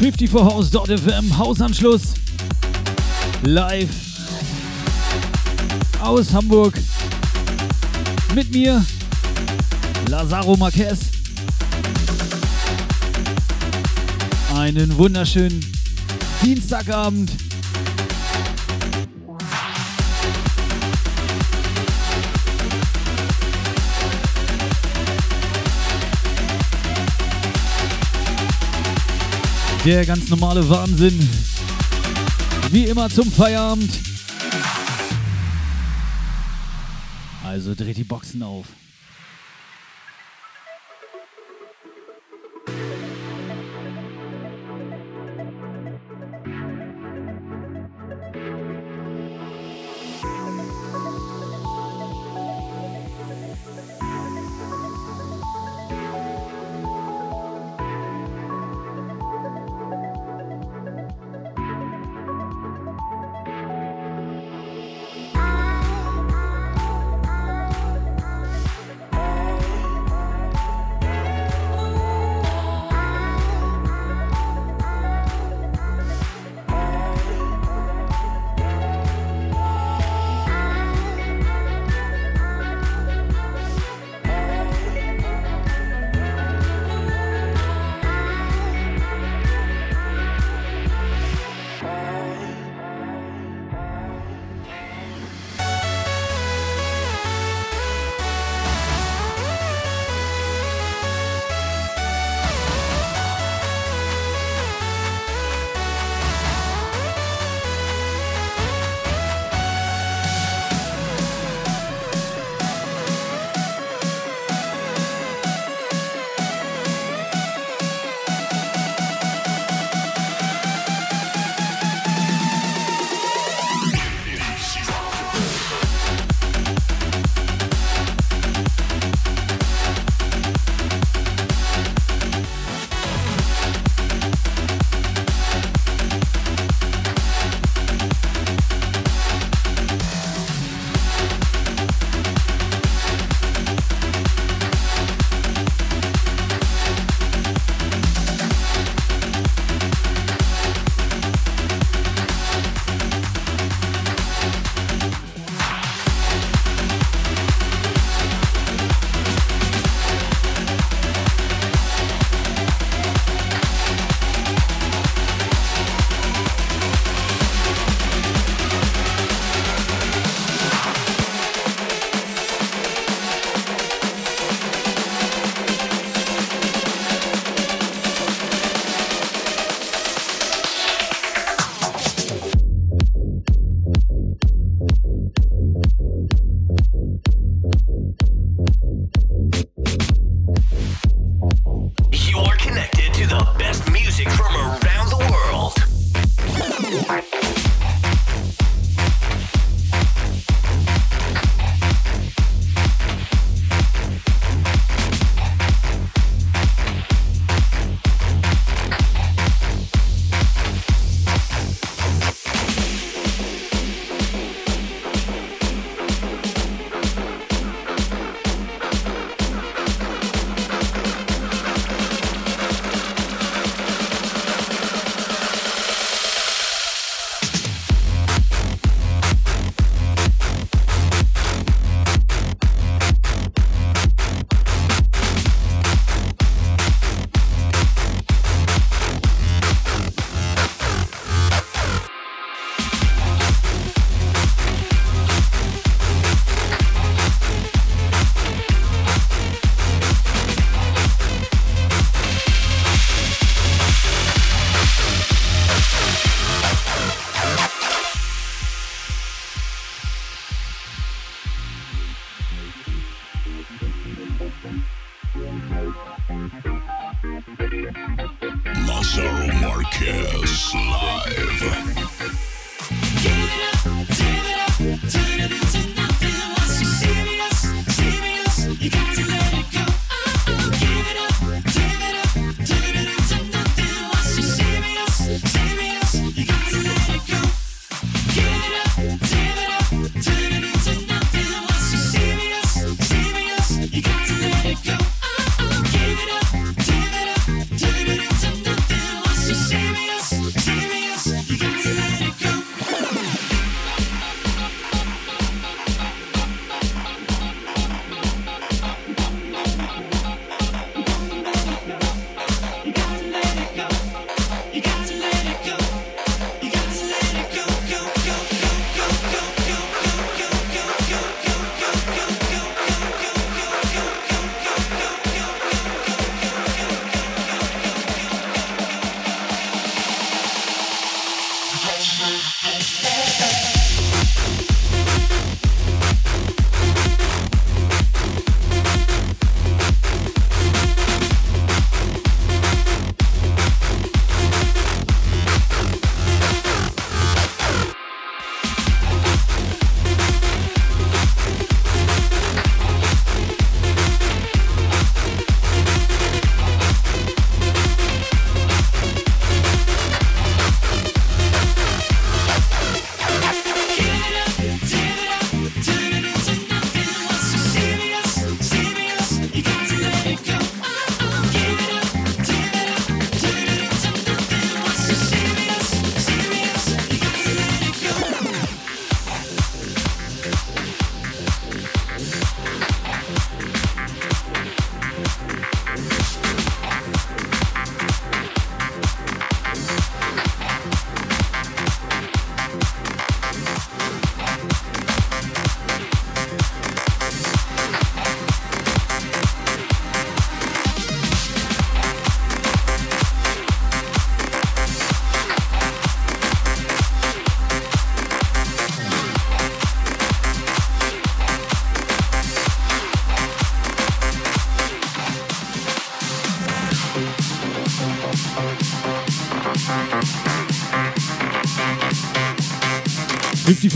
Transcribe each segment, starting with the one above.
54house.fm Hausanschluss. Live aus Hamburg. Mit mir, Lazaro Marquez. Einen wunderschönen Dienstagabend. Der ganz normale Wahnsinn. Wie immer zum Feierabend. Also dreht die Boxen auf.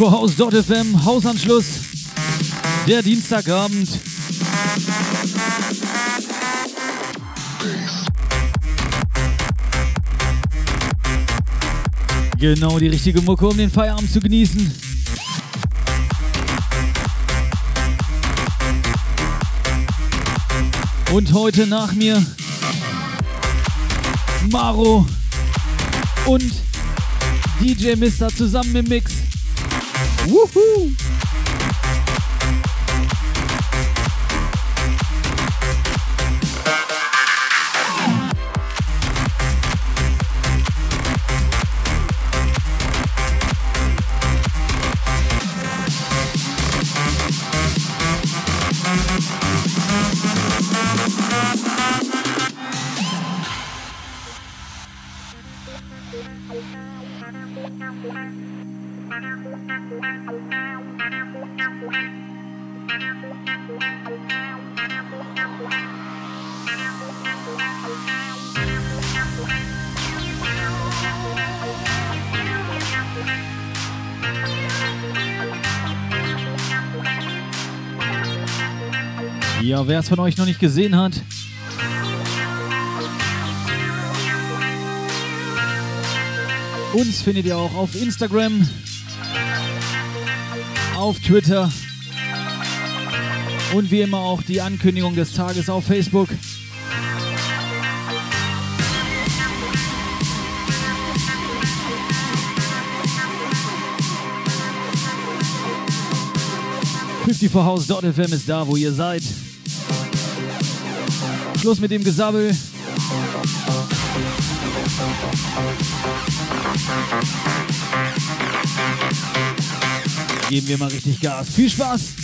54house.fm, Hausanschluss, der Dienstagabend. Genau die richtige Mucke, um den Feierabend zu genießen. Und heute nach mir Maro und DJ Mister zusammen im Mix. Woohoo! Ja, wer es von euch noch nicht gesehen hat, uns findet ihr auch auf Instagram, auf Twitter und wie immer auch die Ankündigung des Tages auf Facebook. fm ist da, wo ihr seid. Schluss mit dem Gesabbel. Geben wir mal richtig Gas. Viel Spaß!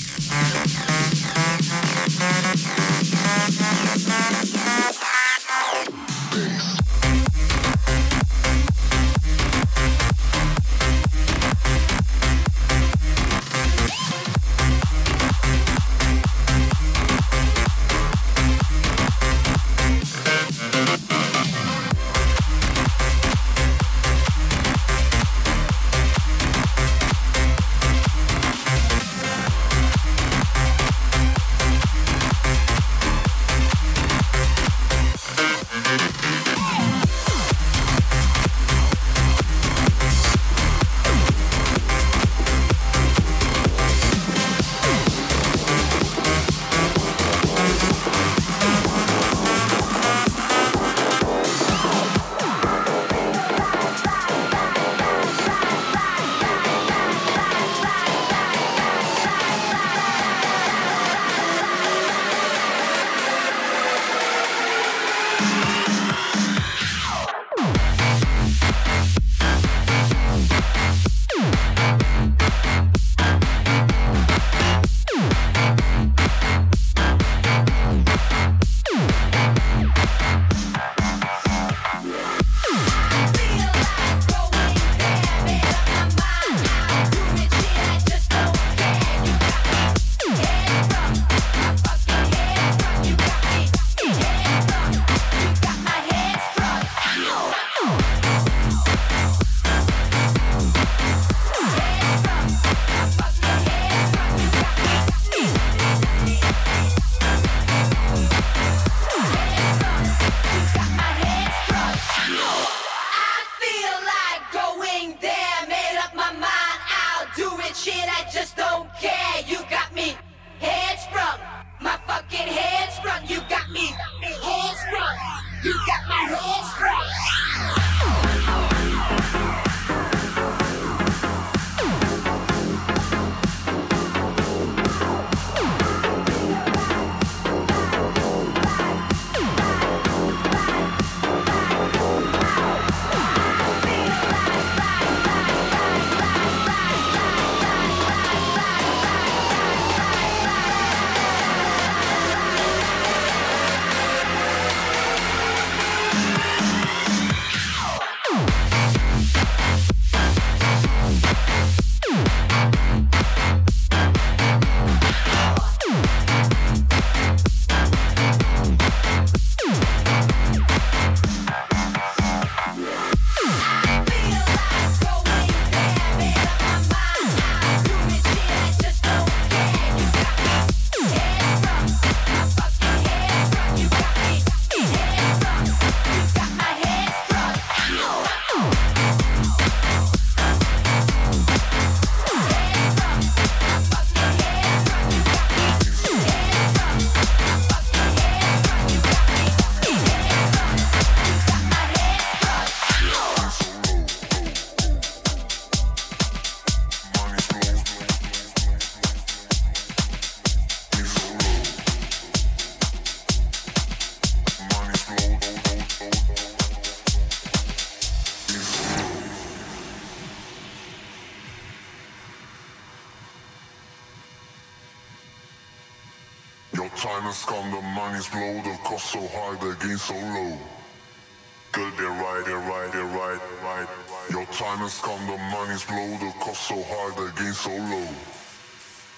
so low.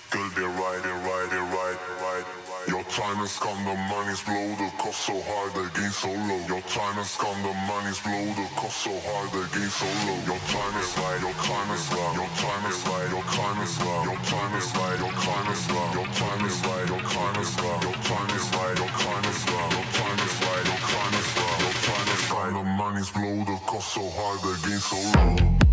Girl, they ride it, ride it, ride it, ride it. You're trying the money's blow the cost so hard, the gain so low. Your time trying to the money's blow the cost so hard, the gain so low. Your time is right, your time is trying Your time is right, your time is wrong. Your time is right, your time is to Your time is right, your time is wrong. Your time is right, your time is slide, Your time is to slide, you're trying to slide, you're. The money's blow the cost so hard, the gain so low.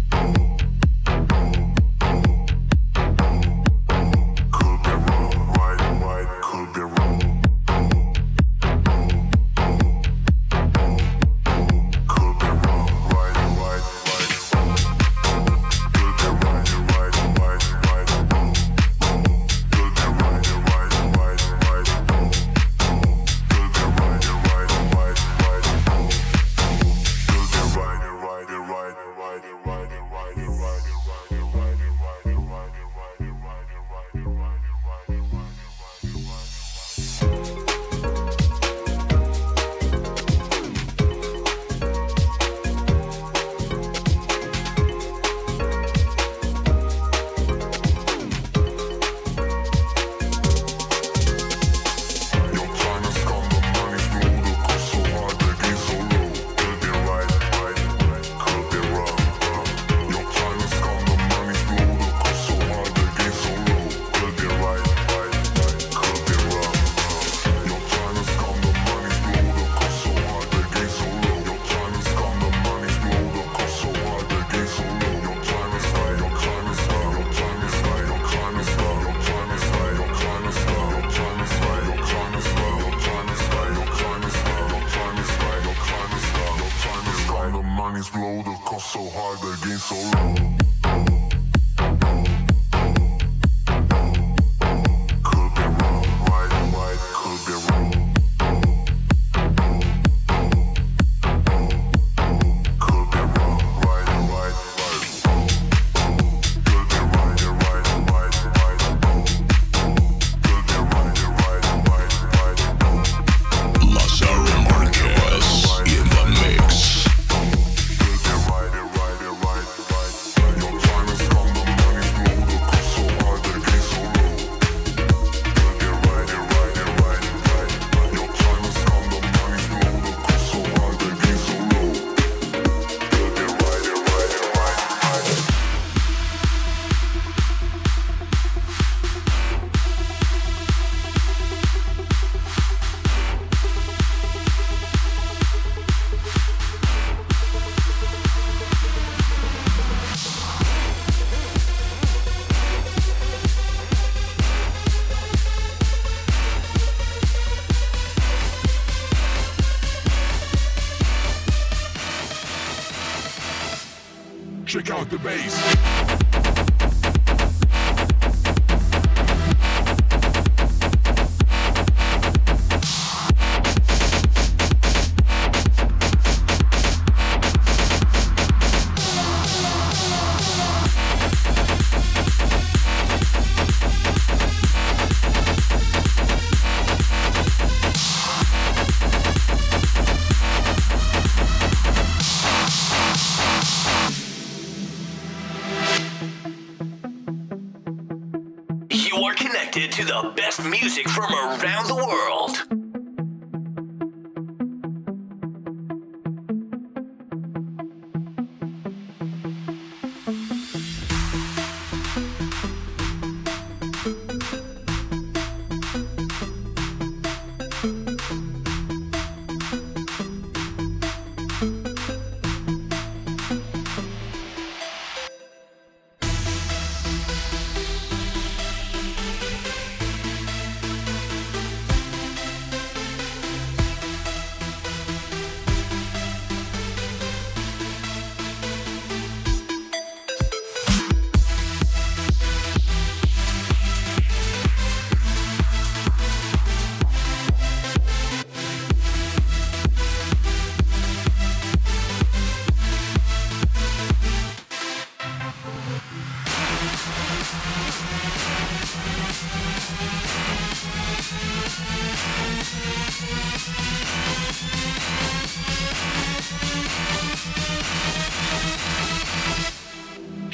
the bass.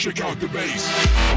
Check out the bass.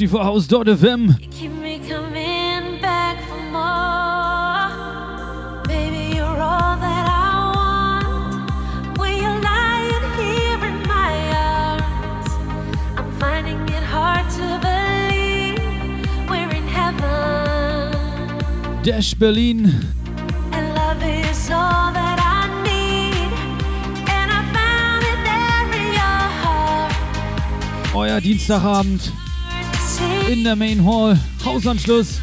aktivhaus.fm. Dash Berlin. Euer Dienstagabend in der Main Hall. Hausanschluss.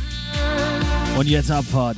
Und jetzt Abfahrt.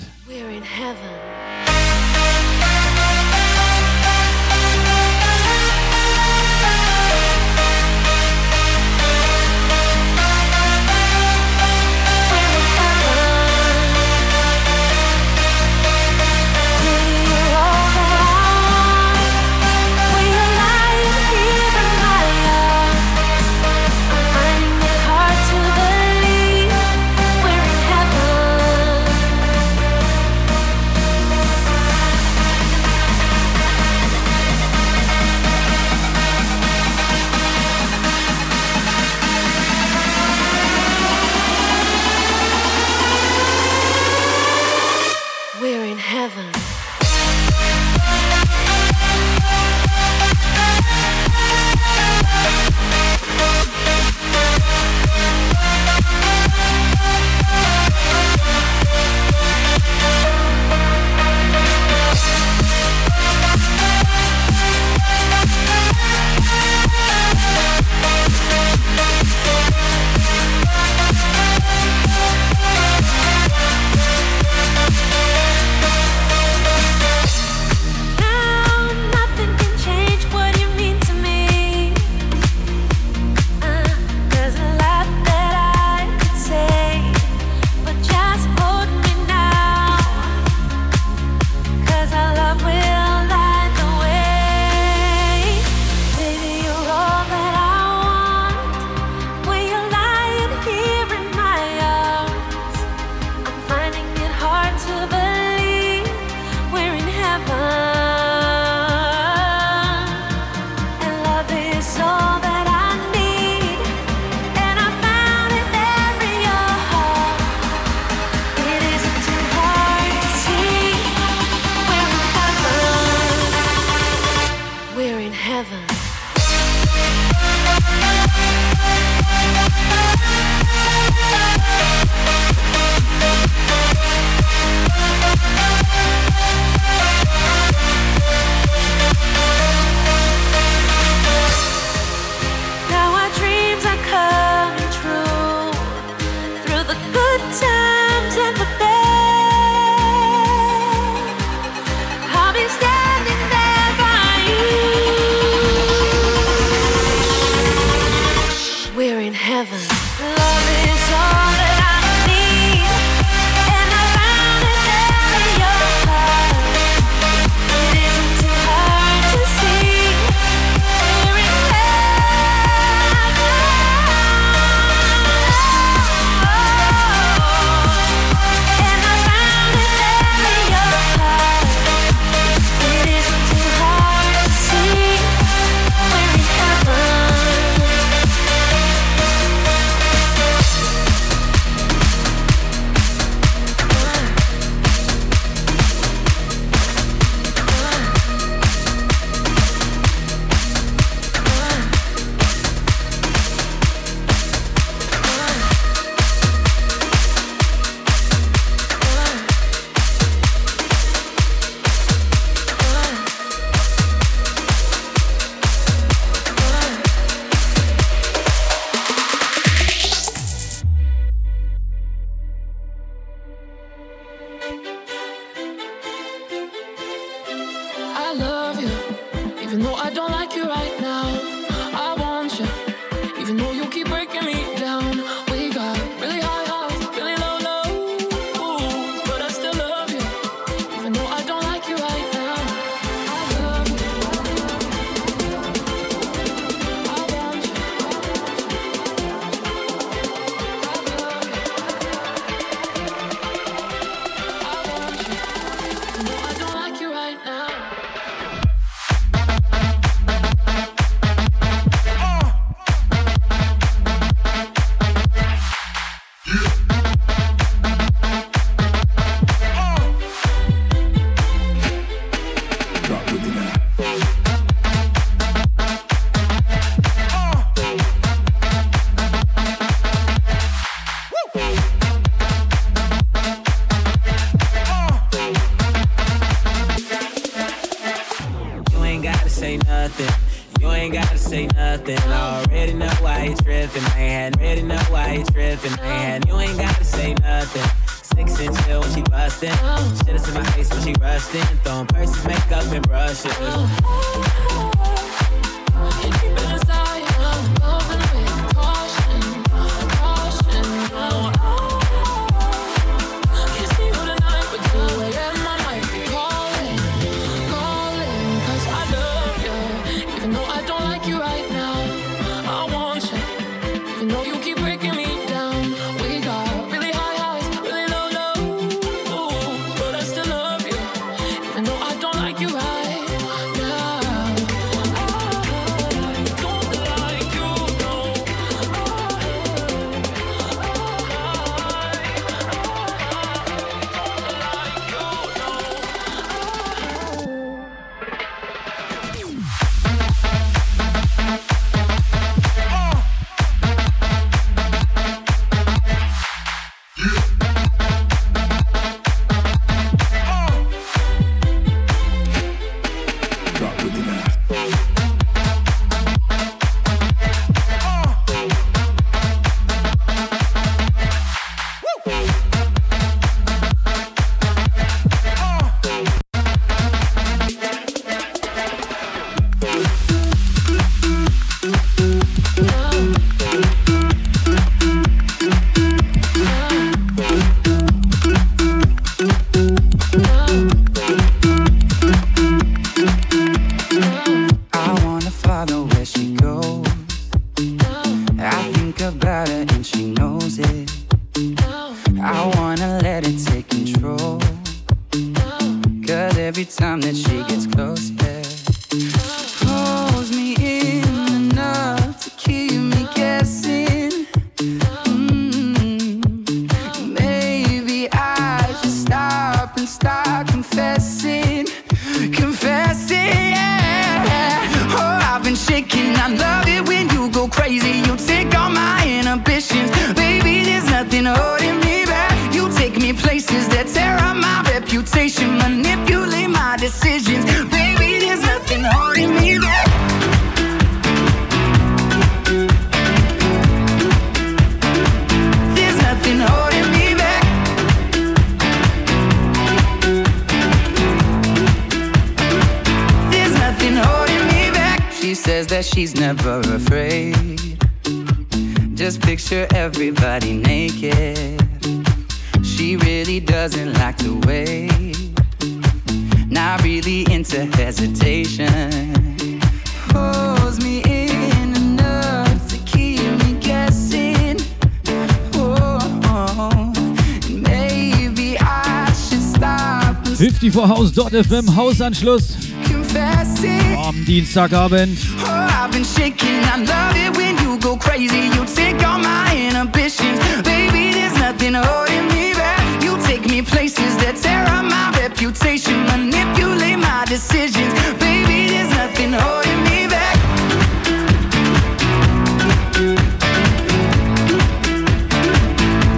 Back. You take me places that tear up my reputation, manipulate my decisions. Baby, there's nothing holding me back.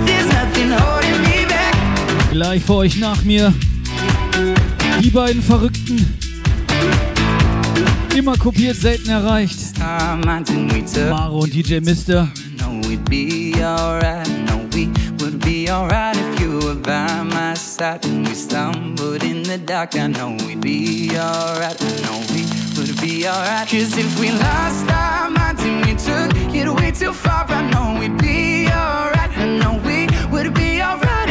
There's nothing holding me back. Gleich vor euch nach mir. Die beiden Verrückten. Immer kopiert, selten erreicht. Maro und DJ Mister. would be alright if you were by my side. And we stumbled in the dark. I know be alright. I know we would be alright. Cause if we lost our minds and we took it way too far, I know we'd be alright. I know we would be alright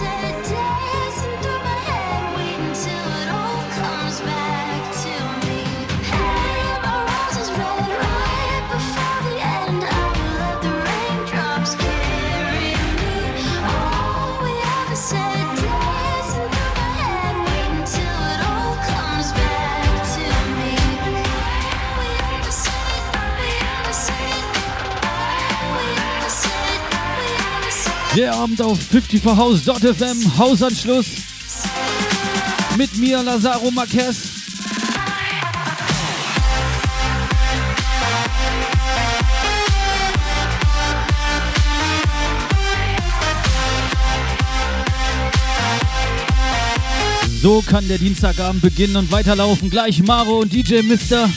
Said, Der Abend auf 54house.fm, Hausanschluss. Mit mir, Lazaro Marquez. So kann der Dienstagabend beginnen und weiterlaufen. Gleich Maro und DJ Mister.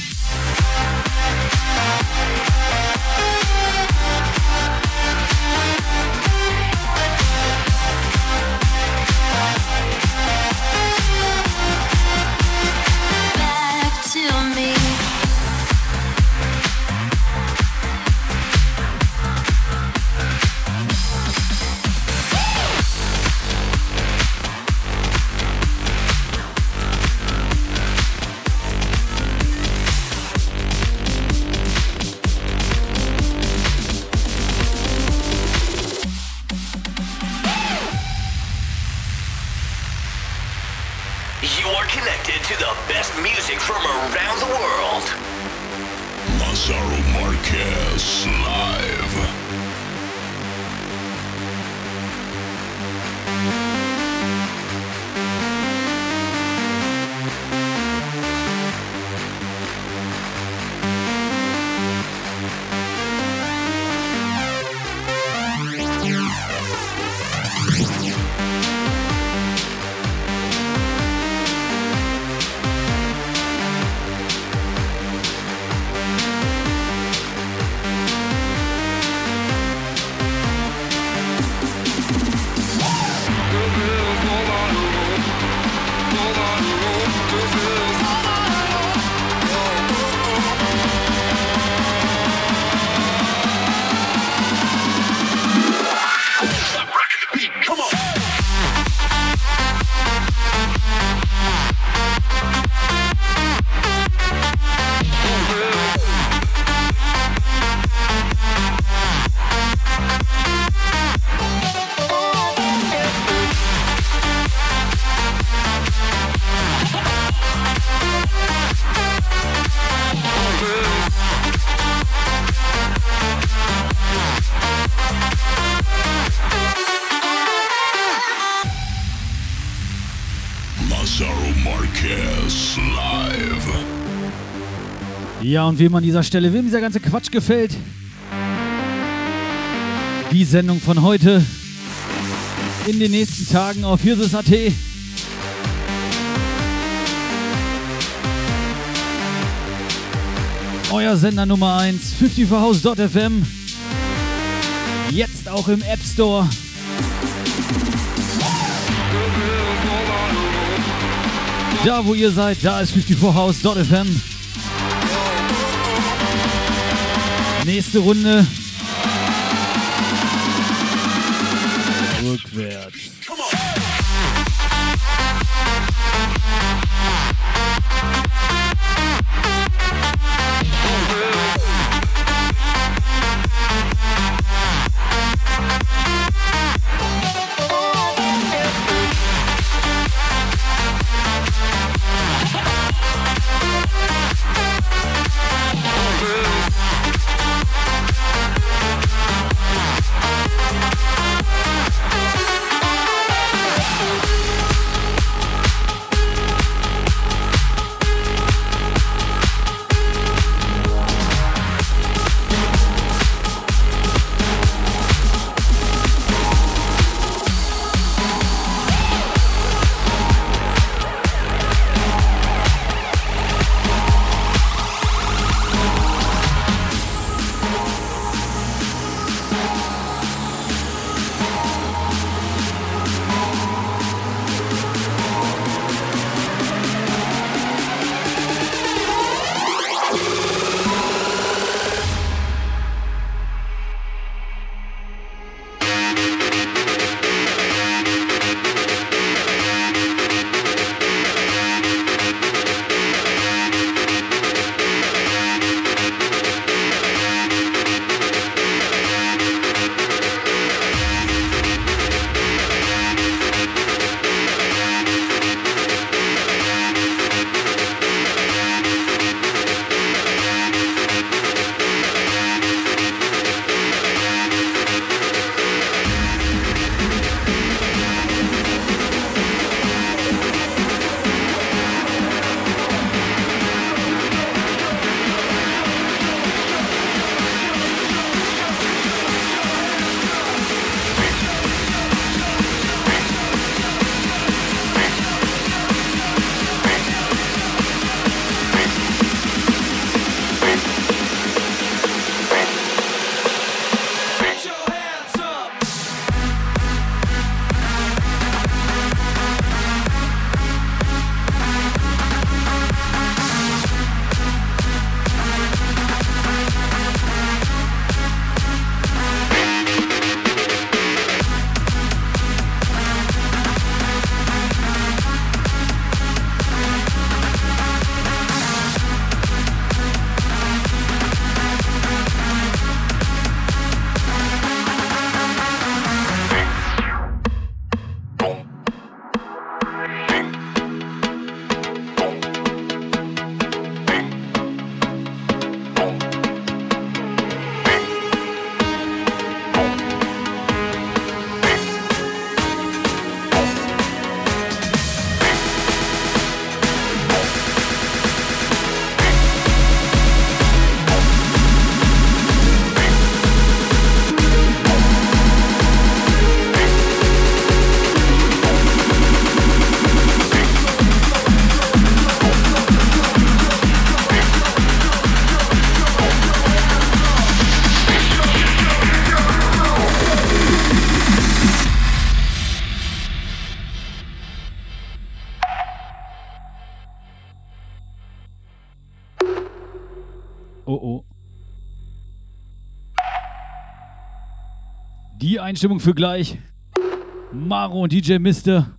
Und wem an dieser Stelle, wem dieser ganze Quatsch gefällt, die Sendung von heute in den nächsten Tagen auf Hirses.at. Euer Sender Nummer 1, 54house.fm. Jetzt auch im App Store. Da, wo ihr seid, da ist 54house.fm. Nächste Runde. Rückwärts. Einstimmung für gleich. Maro und DJ Mister.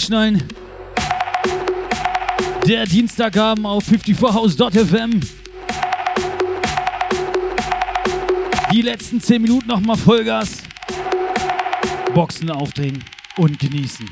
Alle anschnallen. Der Dienstagabend auf 54house.fm. Die letzten 10 Minuten nochmal Vollgas. Boxen aufdrehen und genießen.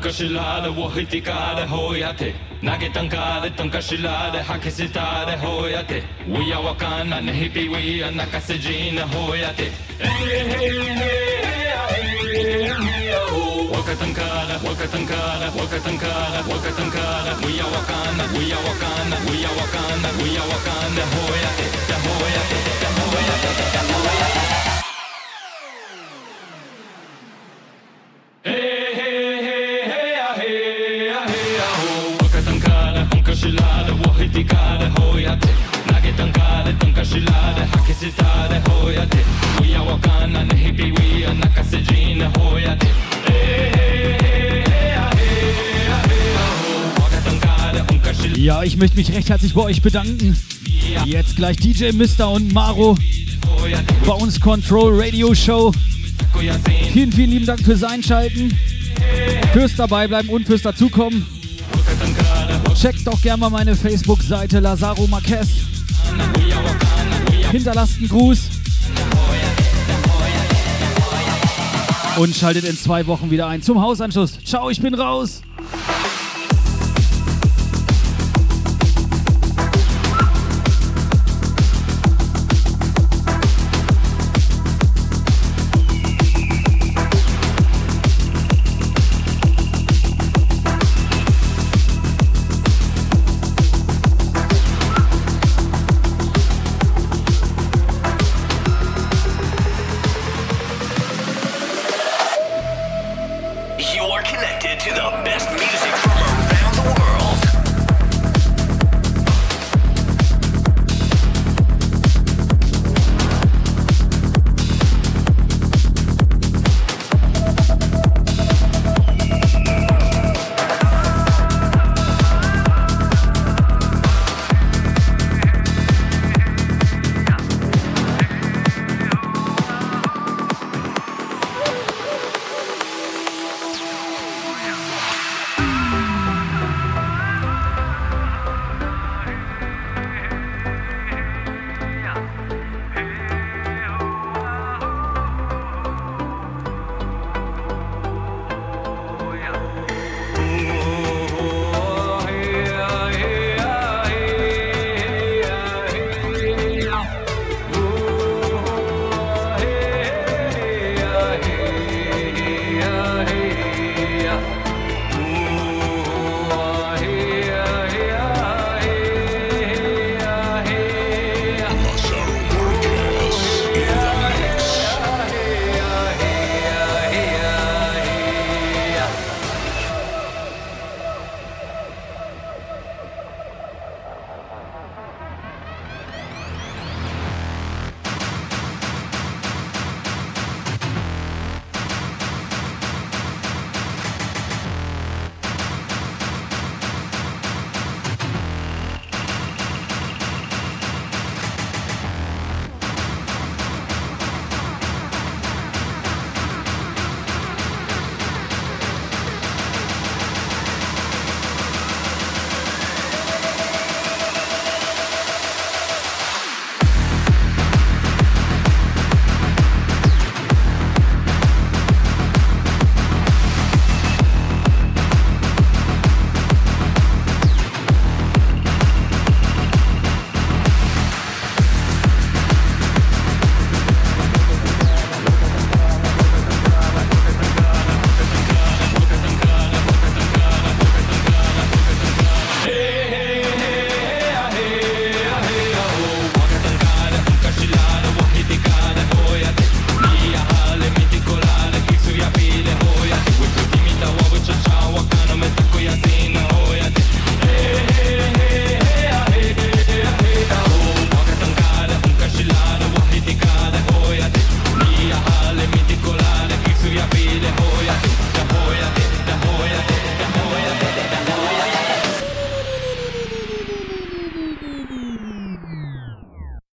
から本かしらでを吹いてからほうやって投げたんからとんかしらで吐き捨てたでほうやって We are わかんないね日々 We are 泣かせじなほうやってわかたんからわかたんからわかたんからわかたんから We are わかんない We are わかんない We are わかんない We are わかんないほうや Ja, ich möchte mich recht herzlich bei euch bedanken. Jetzt gleich DJ Mister und Maro bei uns Control Radio Show. Vielen, vielen lieben Dank fürs Einschalten, fürs Dabeibleiben und fürs Dazukommen. Checkt doch gerne mal meine Facebook-Seite Lazaro Marquez. Hinterlasst einen Gruß. Und schaltet in zwei Wochen wieder ein zum Hausanschluss. Ciao, ich bin raus.